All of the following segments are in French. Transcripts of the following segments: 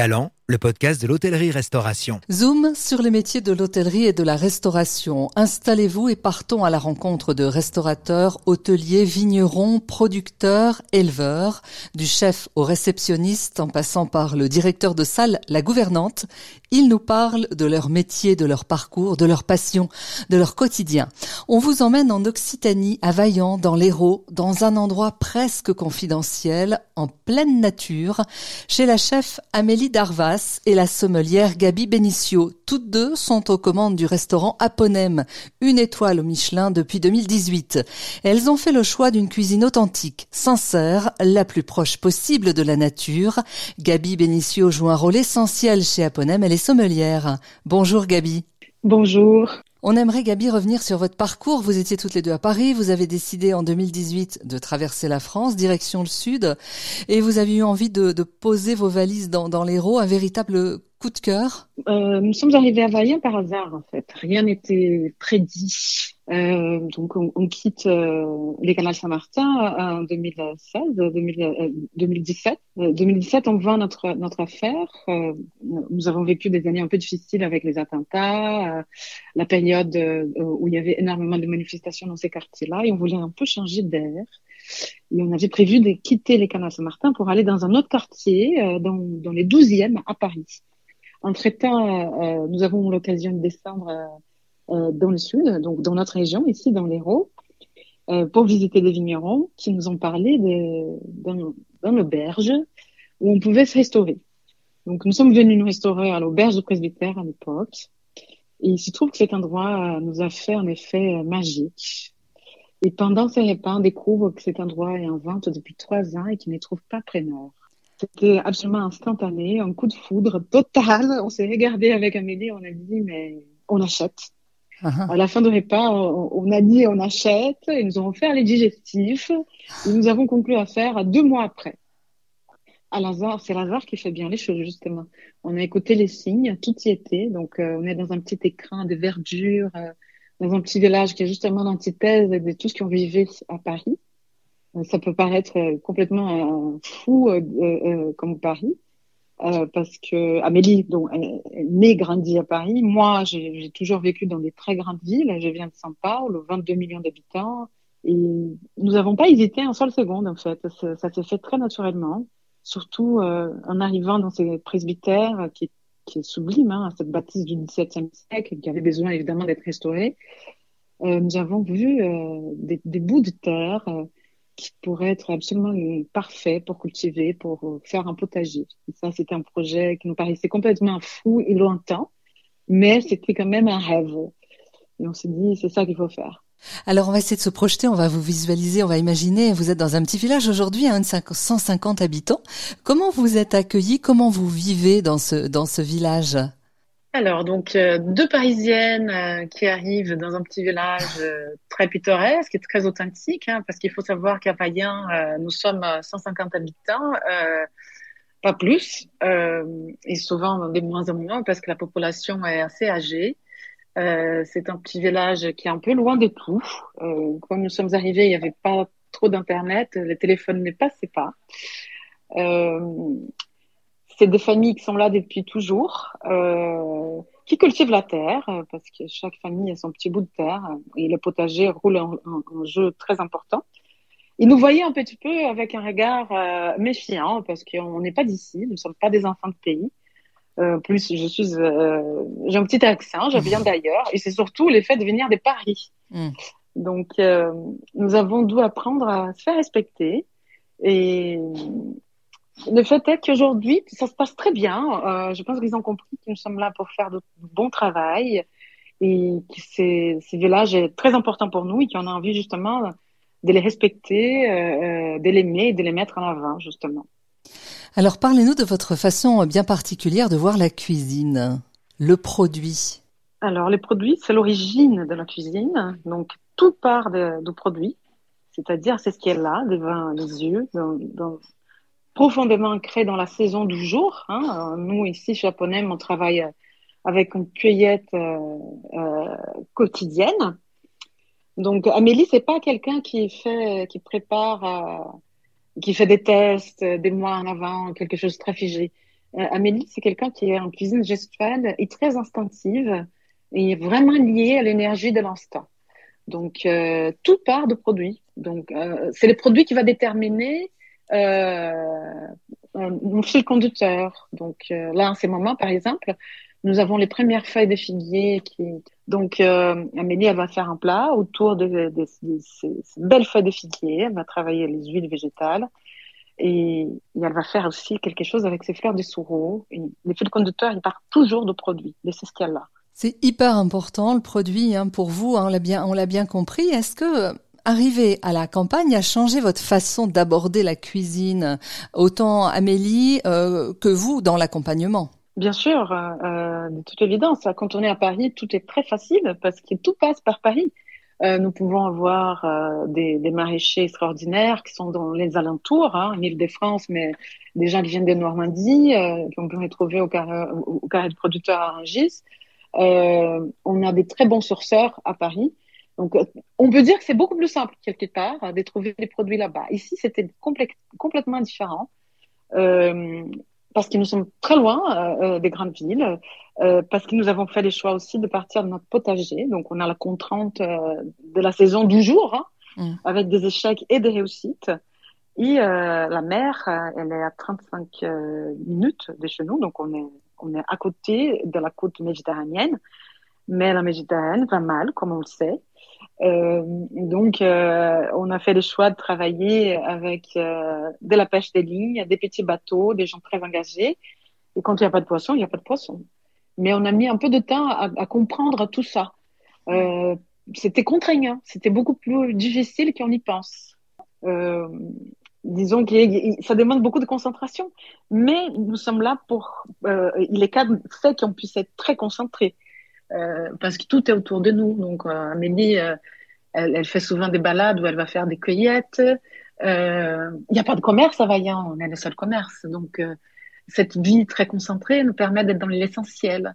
Talent, le podcast de l'hôtellerie-restauration. Zoom sur les métiers de l'hôtellerie et de la restauration. Installez-vous et partons à la rencontre de restaurateurs, hôteliers, vignerons, producteurs, éleveurs, du chef au réceptionniste en passant par le directeur de salle, la gouvernante. Ils nous parlent de leur métier, de leur parcours, de leur passion, de leur quotidien. On vous emmène en Occitanie, à Vaillant, dans l'Hérault, dans un endroit presque confidentiel, en pleine nature, chez la chef Amélie Darvas et la sommelière Gabi Benicio. Toutes deux sont aux commandes du restaurant Aponem, une étoile au Michelin depuis 2018. Elles ont fait le choix d'une cuisine authentique, sincère, la plus proche possible de la nature. Gabi Benicio joue un rôle essentiel chez Aponem, elle est sommelière. Bonjour Gabi. Bonjour. On aimerait, Gabi, revenir sur votre parcours. Vous étiez toutes les deux à Paris. Vous avez décidé en 2018 de traverser la France, direction le sud. Et vous avez eu envie de, poser vos valises dans, dans l'Hérault, un véritable coup de cœur? Euh, Nous sommes arrivés à Vaillant par hasard, en fait. Rien n'était prédit. Euh, donc, on, quitte euh, les canals Saint-Martin en 2016, 2017. 2017, on vend notre affaire. Nous avons vécu des années un peu difficiles avec les attentats, la période où il y avait énormément de manifestations dans ces quartiers-là, et on voulait un peu changer d'air. Et on avait prévu de quitter les canals Saint-Martin pour aller dans un autre quartier, dans, dans les 12e à Paris. Entre-temps, euh, nous avons l'occasion de descendre euh, euh, dans le sud, donc dans notre région, ici dans l'Hérault, pour visiter des vignerons qui nous ont parlé d'un auberge où on pouvait se restaurer. Donc nous sommes venus nous restaurer à l'auberge du presbytère à l'époque. Et il se trouve que cet endroit nous a fait un effet magique. Et pendant ces repas, on découvre que cet endroit est en vente depuis trois ans et qu'il ne trouve pas preneur. C'était absolument instantané, un coup de foudre total. On s'est regardé avec Amélie, on a dit, mais on achète. Uh-huh. À la fin du repas, on, a dit on achète, ils nous ont offert les digestifs, et nous avons conclu à faire deux mois après. À Lazare, c'est Lazare qui fait bien les choses, justement. On a écouté les signes, tout y était. Donc, euh, on est dans un petit écrin de verdure, euh, dans un petit village qui est justement l'antithèse de tout ce qu'on vivait à Paris. Euh, ça peut paraître euh, complètement euh, fou comme Paris, parce que Amélie, donc, est née, grandie à Paris. Moi, j'ai toujours vécu dans des très grandes villes. Je viens de São Paulo, 22 millions d'habitants. Et nous n'avons pas hésité un seul seconde, en fait. Ça, s'est fait très naturellement, surtout en arrivant dans ces presbytères qui, qui est sublime, hein, cette bâtisse du XVIIe siècle, qui avait besoin évidemment d'être restaurée. nous avons vu des, des, bouts de terre qui pourrait être absolument parfait pour cultiver, pour faire un potager. ça, c'était un projet qui nous paraissait complètement fou et lointain, mais c'était quand même un rêve. Et on s'est dit, c'est ça qu'il faut faire. Alors on va essayer de se projeter, on va vous visualiser, on va imaginer, vous êtes dans un petit village aujourd'hui, hein, 150 habitants. Comment vous êtes accueillis? Comment vous vivez dans ce, dans ce village? Alors, donc, euh, deux Parisiennes euh, qui arrivent dans un petit village euh, très pittoresque et très authentique, hein, parce qu'il faut savoir qu'à Payen, nous sommes 150 habitants, pas plus, et souvent des moins en moins, parce que la population est assez âgée. c'est un petit village qui est un peu loin de tout. quand nous sommes arrivés, il n'y avait pas trop d'internet, les téléphones ne passaient pas c'est des familles qui sont là depuis toujours, euh, qui cultivent la terre, euh, parce que chaque famille a son petit bout de terre, et le potager roule un, jeu très important. Ils nous voyaient un petit peu avec un regard euh, méfiant, parce qu'on n'est pas d'ici, nous ne sommes pas des enfants de pays. Euh, plus, je suis, euh, j'ai un petit accent, je viens d'ailleurs, et c'est surtout l'effet de venir de Paris. Mm. Donc, euh, nous avons dû apprendre à se faire respecter. Et le fait est qu'aujourd'hui, ça se passe très bien. Euh, je pense qu'ils ont compris que nous sommes là pour faire de bon travail et que ces, ces villages est très important pour nous et qu'on a envie justement de les respecter, euh, euh, de les aimer et de les mettre en avant justement. Alors parlez-nous de votre façon bien particulière de voir la cuisine, le produit. Alors les produits, c'est l'origine de la cuisine, donc tout part de, du produit, c'est-à-dire c'est ce qui est là, des vins, les yeux, dans, dans profondément ancré dans la saison du jour. Hein. Nous, ici, Aponem, on travaille avec une cueillette euh, euh, quotidienne. Donc, Amélie, c'est pas quelqu'un qui fait, qui prépare, euh, qui fait des tests des mois en avant, quelque chose de très figé. Amélie, c'est quelqu'un qui est en cuisine gestuelle et très instinctive et vraiment liée à l'énergie de l'instant. Donc, tout part de produits. Donc, c'est les produits qui va déterminer euh, un fil conducteur. Donc là, en ces moments, par exemple, nous avons les premières feuilles de figuier. Donc, euh, Amélie, elle va faire un plat autour de, ces, belles feuilles de figuier. Elle va travailler les huiles végétales. Et, elle va faire aussi quelque chose avec ses fleurs de sureau. les fils conducteurs, ils partent toujours de produits, de ce qu'il y a là. C'est hyper important le produit hein, pour vous. Hein, on l'a bien compris. Est-ce que arriver à la campagne a changé votre façon d'aborder la cuisine, autant Amélie euh, que vous dans l'accompagnement Bien sûr, euh, euh, de toute évidence. Quand on est à Paris, tout est très facile parce que tout passe par Paris. Nous pouvons avoir des, des, maraîchers extraordinaires qui sont dans les alentours, hein, en Ile-de-France, mais des gens qui viennent de Normandie, euh, qu'on peut retrouver au carré, au, carré de producteurs à Rungis. on a des très bons sourceurs à Paris. Donc, on peut dire que c'est beaucoup plus simple quelque part de trouver des produits là-bas. Ici, c'était complètement différent. Euh, parce que nous sommes très loin euh, euh, des grandes villes, euh, parce que nous avons fait les choix aussi de partir de notre potager. Donc, on a la contrainte euh, de la saison du jour, hein, mm. avec des échecs et des réussites. Et euh, la mer, elle est à 35 minutes de chez nous, donc on est, on est à côté de la côte méditerranéenne. Mais la Méditerranée va mal, comme on le sait. Euh, donc, euh, on a fait le choix de travailler avec euh, de la pêche des lignes, des petits bateaux, des gens très engagés. Et quand il n'y a pas de poisson, il n'y a pas de poisson. Mais on a mis un peu de temps à, à comprendre tout ça. Euh, c'était contraignant, c'était beaucoup plus difficile qu'on y pense. Euh, disons que ça demande beaucoup de concentration, mais nous sommes là pour. Il est fait qu'on puisse être très concentré. Euh, parce que tout est autour de nous. Donc, euh, Amélie, euh, elle, fait souvent des balades où elle va faire des cueillettes. Il n'y a pas de commerce à Vaillant, on est le seul commerce. Donc, cette vie très concentrée nous permet d'être dans l'essentiel.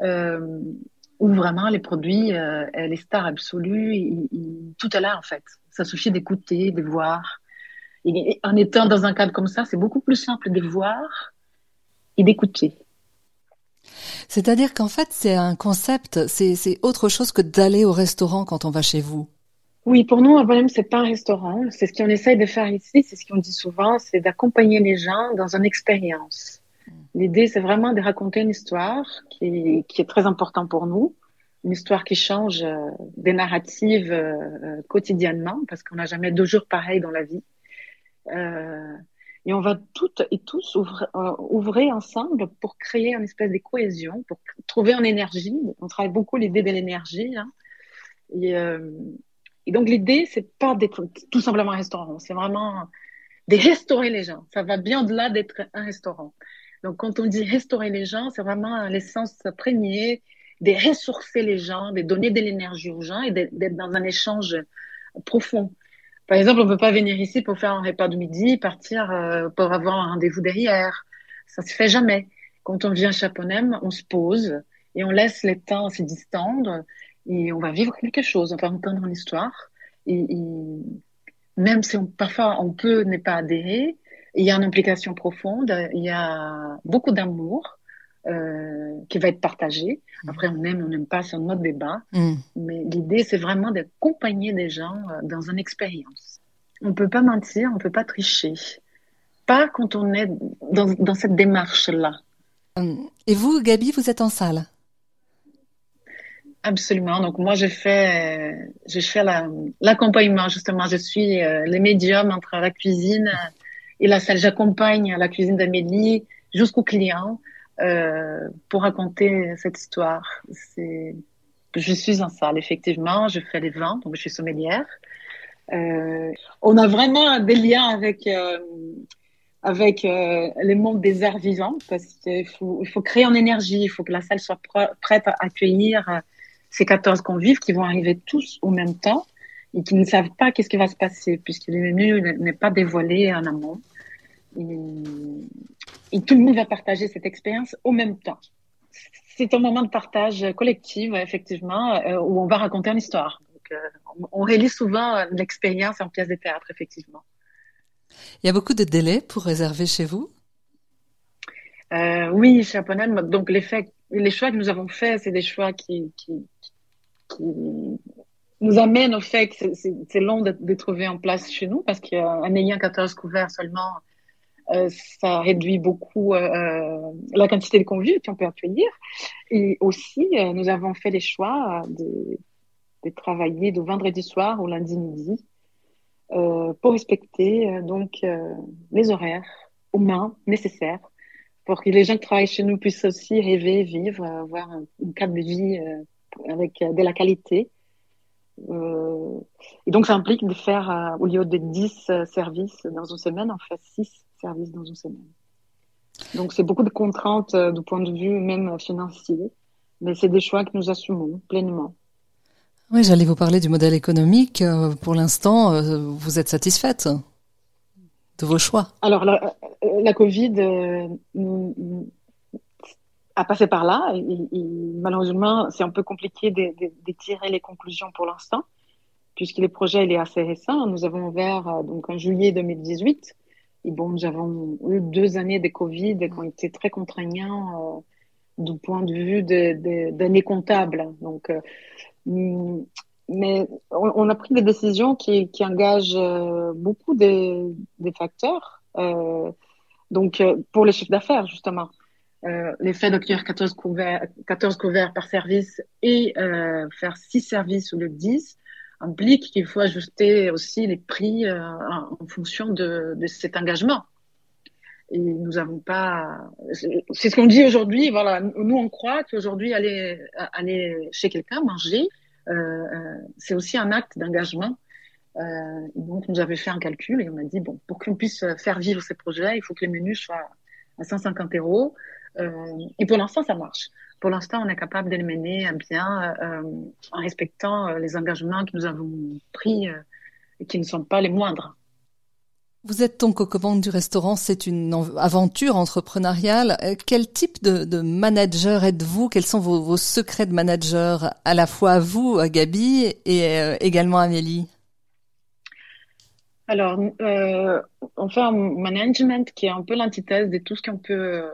où vraiment les produits, euh, les stars absolues, tout est là en fait. Ça suffit d'écouter, de voir. En étant dans un cadre comme ça, c'est beaucoup plus simple de voir et d'écouter. C'est-à-dire qu'en fait, c'est un concept, c'est autre chose que d'aller au restaurant quand on va chez vous. Oui, pour nous, un problème, c'est pas un restaurant. C'est ce qu'on essaye de faire ici, c'est ce qu'on dit souvent, c'est d'accompagner les gens dans une expérience. L'idée, c'est vraiment de raconter une histoire qui, qui est très importante pour nous, une histoire qui change euh, des narratives euh, euh, quotidiennement, parce qu'on n'a jamais deux jours pareils dans la vie. Euh, et on va toutes et tous euh, ouvrir ensemble pour créer une espèce de cohésion, pour trouver une énergie. On travaille beaucoup l'idée de l'énergie. Hein. Et, euh, et, donc l'idée, c'est pas d'être tout simplement un restaurant, c'est vraiment de restaurer les gens. Ça va bien au-delà d'être un restaurant. Donc quand on dit restaurer les gens, c'est vraiment l'essence prégnée de ressourcer les gens, de donner de l'énergie aux gens et d'être dans un échange profond. Par exemple, on ne peut pas venir ici pour faire un repas de midi, partir euh, pour avoir un rendez-vous derrière. Ça se fait jamais. Quand on vient à Chaponem, on se pose et on laisse les temps se distendre et on va vivre quelque chose, on va entendre une histoire. Et, même si on, parfois on peut ne pas adhérer, il y a une implication profonde, il y a beaucoup d'amour euh, qui va être partagé. Mm. Après, on aime, on n'aime pas, c'est un autre débat. Mm. Mais l'idée, c'est vraiment d'accompagner des gens euh, dans une expérience. On ne peut pas mentir, on ne peut pas tricher. Pas quand on est dans, dans cette démarche-là. Euh, et vous, Gabi, vous êtes en salle? Absolument. Donc moi, je fais, je fais l'accompagnement justement. Je suis le médium entre la cuisine et la salle. J'accompagne la cuisine d'Amélie jusqu'au client. Euh, pour raconter cette histoire. C'est, je suis en salle, effectivement, je fais les vins, donc je suis sommelière. Euh, on a vraiment des liens avec euh, avec euh, les mondes des arts vivants parce qu'il faut, créer en énergie, il faut que la salle soit prête à accueillir ces 14 convives qui vont arriver tous au même temps et qui ne savent pas qu'est-ce qui va se passer puisqu'il est mieux n'est pas dévoilé en amont. Et, et tout le monde va partager cette expérience au même temps. C'est un moment de partage collectif, effectivement, euh, où on va raconter une histoire. Donc, euh, on, réalise souvent l'expérience en pièce de théâtre, effectivement. Il y a beaucoup de délais pour réserver chez vous? Euh, oui, chez Aponem, donc les, faits, les choix que nous avons faits, c'est des choix qui, qui, qui, nous amènent au fait que c'est long de, de, trouver en place chez nous parce qu'en ayant 14 couverts seulement, euh, ça réduit beaucoup euh, la quantité de convives qu'on peut accueillir. Et aussi, euh, nous avons fait les choix de, travailler de vendredi soir au lundi midi euh, pour respecter donc les horaires humains nécessaires pour que les gens qui travaillent chez nous puissent aussi rêver, vivre, avoir un, un cadre de vie avec de la qualité. Euh, et donc, ça implique de faire, au lieu de 10 services dans une semaine, on fait 6 services dans une semaine. Donc, c'est beaucoup de contraintes euh, du point de vue même financier, mais c'est des choix que nous assumons pleinement. Oui, j'allais vous parler du modèle économique. Euh, pour l'instant, euh, vous êtes satisfaite de vos choix? Alors, la, la Covid a passé par là. Malheureusement, c'est un peu compliqué de, de, de, tirer les conclusions pour l'instant, puisque le projet est assez récent. Nous avons ouvert donc en juillet 2018 et bon, nous avons eu deux années de Covid qui ont été très contraignants euh, du point de vue d'années de, comptables. Donc, euh, mais on, a pris des décisions qui, engagent euh, beaucoup des, des facteurs. Euh, donc, euh, pour les chiffres d'affaires, justement, euh, l'effet d'accueillir 14 couverts, 14 couverts par service et faire 6 services ou le 10 implique qu'il faut ajuster aussi les prix euh, en fonction de, de, cet engagement. Et nous n'avons pas. C'est ce qu'on dit aujourd'hui. Voilà, nous on croit qu'aujourd'hui aller aller chez quelqu'un manger, euh, euh, c'est aussi un acte d'engagement. Euh, donc nous avons fait un calcul et on a dit bon pour qu'on puisse faire vivre ces projets, il faut que les menus soient à 150 euros. Euh, et pour l'instant ça marche pour l'instant, on est capable de les mener à bien euh, en respectant euh, les engagements que nous avons pris et qui ne sont pas les moindres. Vous êtes donc aux commandes du restaurant, c'est une aventure entrepreneuriale. Quel type de, de manager êtes-vous? Quels sont vos, vos, secrets de manager à la fois à vous, à Gabi, et euh, également à Amélie? Alors, euh, on fait un management qui est un peu l'antithèse de tout ce qu'on peut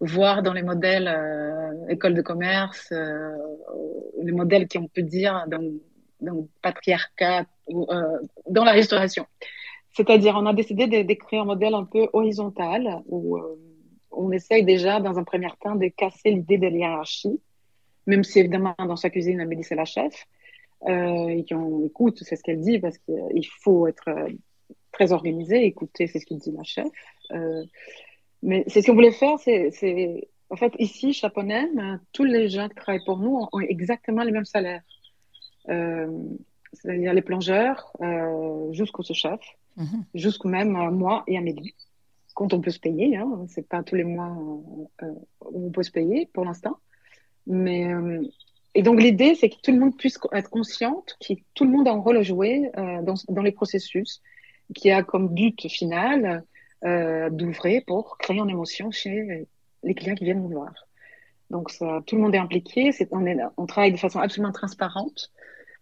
voir dans les modèles euh, école de commerce, euh, les modèles qu'on peut dire dans, dans patriarcat ou euh, dans la restauration. C'est-à-dire, on a décidé créer un modèle un peu horizontal où euh, on essaye déjà, dans un premier temps, de casser l'idée de hiérarchie, même si évidemment dans sa cuisine, Amélie c'est la chef, euh, et qu'on écoute, c'est ce qu'elle dit, parce qu'il faut être très organisé, écouter, c'est ce qu'il dit la chef. Mais c'est ce qu'on voulait faire, c'est, en fait, ici, Chaponem, tous les gens qui travaillent pour nous ont exactement les mêmes salaires. Euh, c'est-à-dire les plongeurs, euh, jusqu'au chef, mm -hmm. jusqu'au même euh, moi et Amélie. Quand on peut se payer, hein, c'est pas tous les mois euh, où on peut se payer pour l'instant. Mais et donc l'idée, c'est que tout le monde puisse être consciente que tout le monde a un rôle à jouer dans, dans les processus, qui a comme but final euh, d'ouvrir pour créer une émotion chez les clients qui viennent nous voir. Donc ça, tout le monde est impliqué, on, est, on travaille de façon absolument transparente.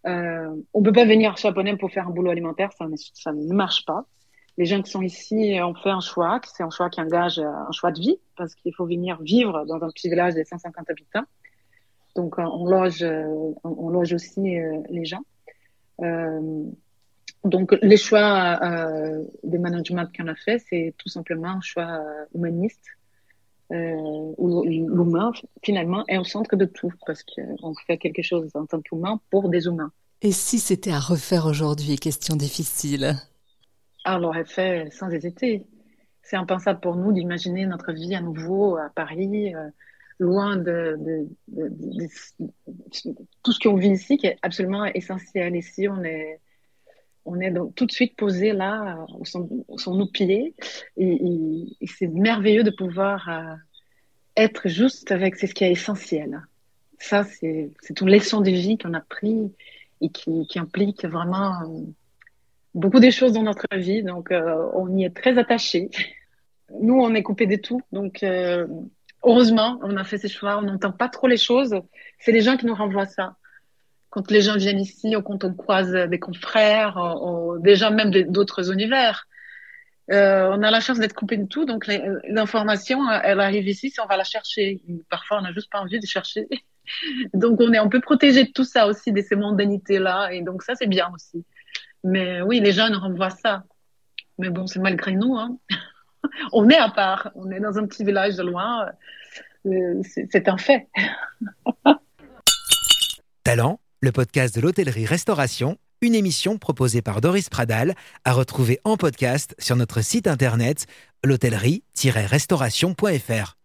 Euh, on peut pas venir chez Aponem pour faire un boulot alimentaire, ça, ne marche pas. Les gens qui sont ici ont fait un choix, c'est un choix qui engage un choix de vie, parce qu'il faut venir vivre dans un petit village de 150 habitants. Donc on loge, on, on loge aussi euh, les gens. Euh, donc, les choix euh, de management qu'on a fait, c'est tout simplement un choix humaniste, euh, où l'humain, finalement, est au centre de tout, parce qu'on fait quelque chose en tant qu'humain pour des humains. Et si c'était à refaire aujourd'hui, question difficile ah, On l'aurait fait sans hésiter. C'est impensable pour nous d'imaginer notre vie à nouveau à Paris, euh, loin de, de, de, de, tout ce qu'on vit ici, qui est absolument essentiel. Ici, on est on est donc tout de suite posé là, où sont, sont nos pieds, et, c'est merveilleux de pouvoir euh, être juste avec ce qui est essentiel. Ça, c'est une leçon de vie qu'on a pris et qui, implique vraiment euh, beaucoup de choses dans notre vie. Donc, euh, on y est très attaché. Nous, on est coupé de tout. Donc, euh, heureusement, on a fait ces choix. On n'entend pas trop les choses. C'est les gens qui nous renvoient ça quand les gens viennent ici ou quand on croise des confrères, ou, déjà même d'autres univers, Euh, on a la chance d'être coupé de tout, donc l'information, elle arrive ici si on va la chercher. Parfois, on n'a juste pas envie de chercher. donc, on est un peu protégé de tout ça aussi, de ces mondanités-là, et donc ça, c'est bien aussi. Mais oui, les jeunes renvoient ça. Mais bon, c'est malgré nous. Hein. on est à part, on est dans un petit village de loin. Euh, c'est un fait. Talent, le podcast de l'hôtellerie-restauration, une émission proposée par Doris Pradal, à retrouver en podcast sur notre site internet l'hôtellerie-restauration.fr.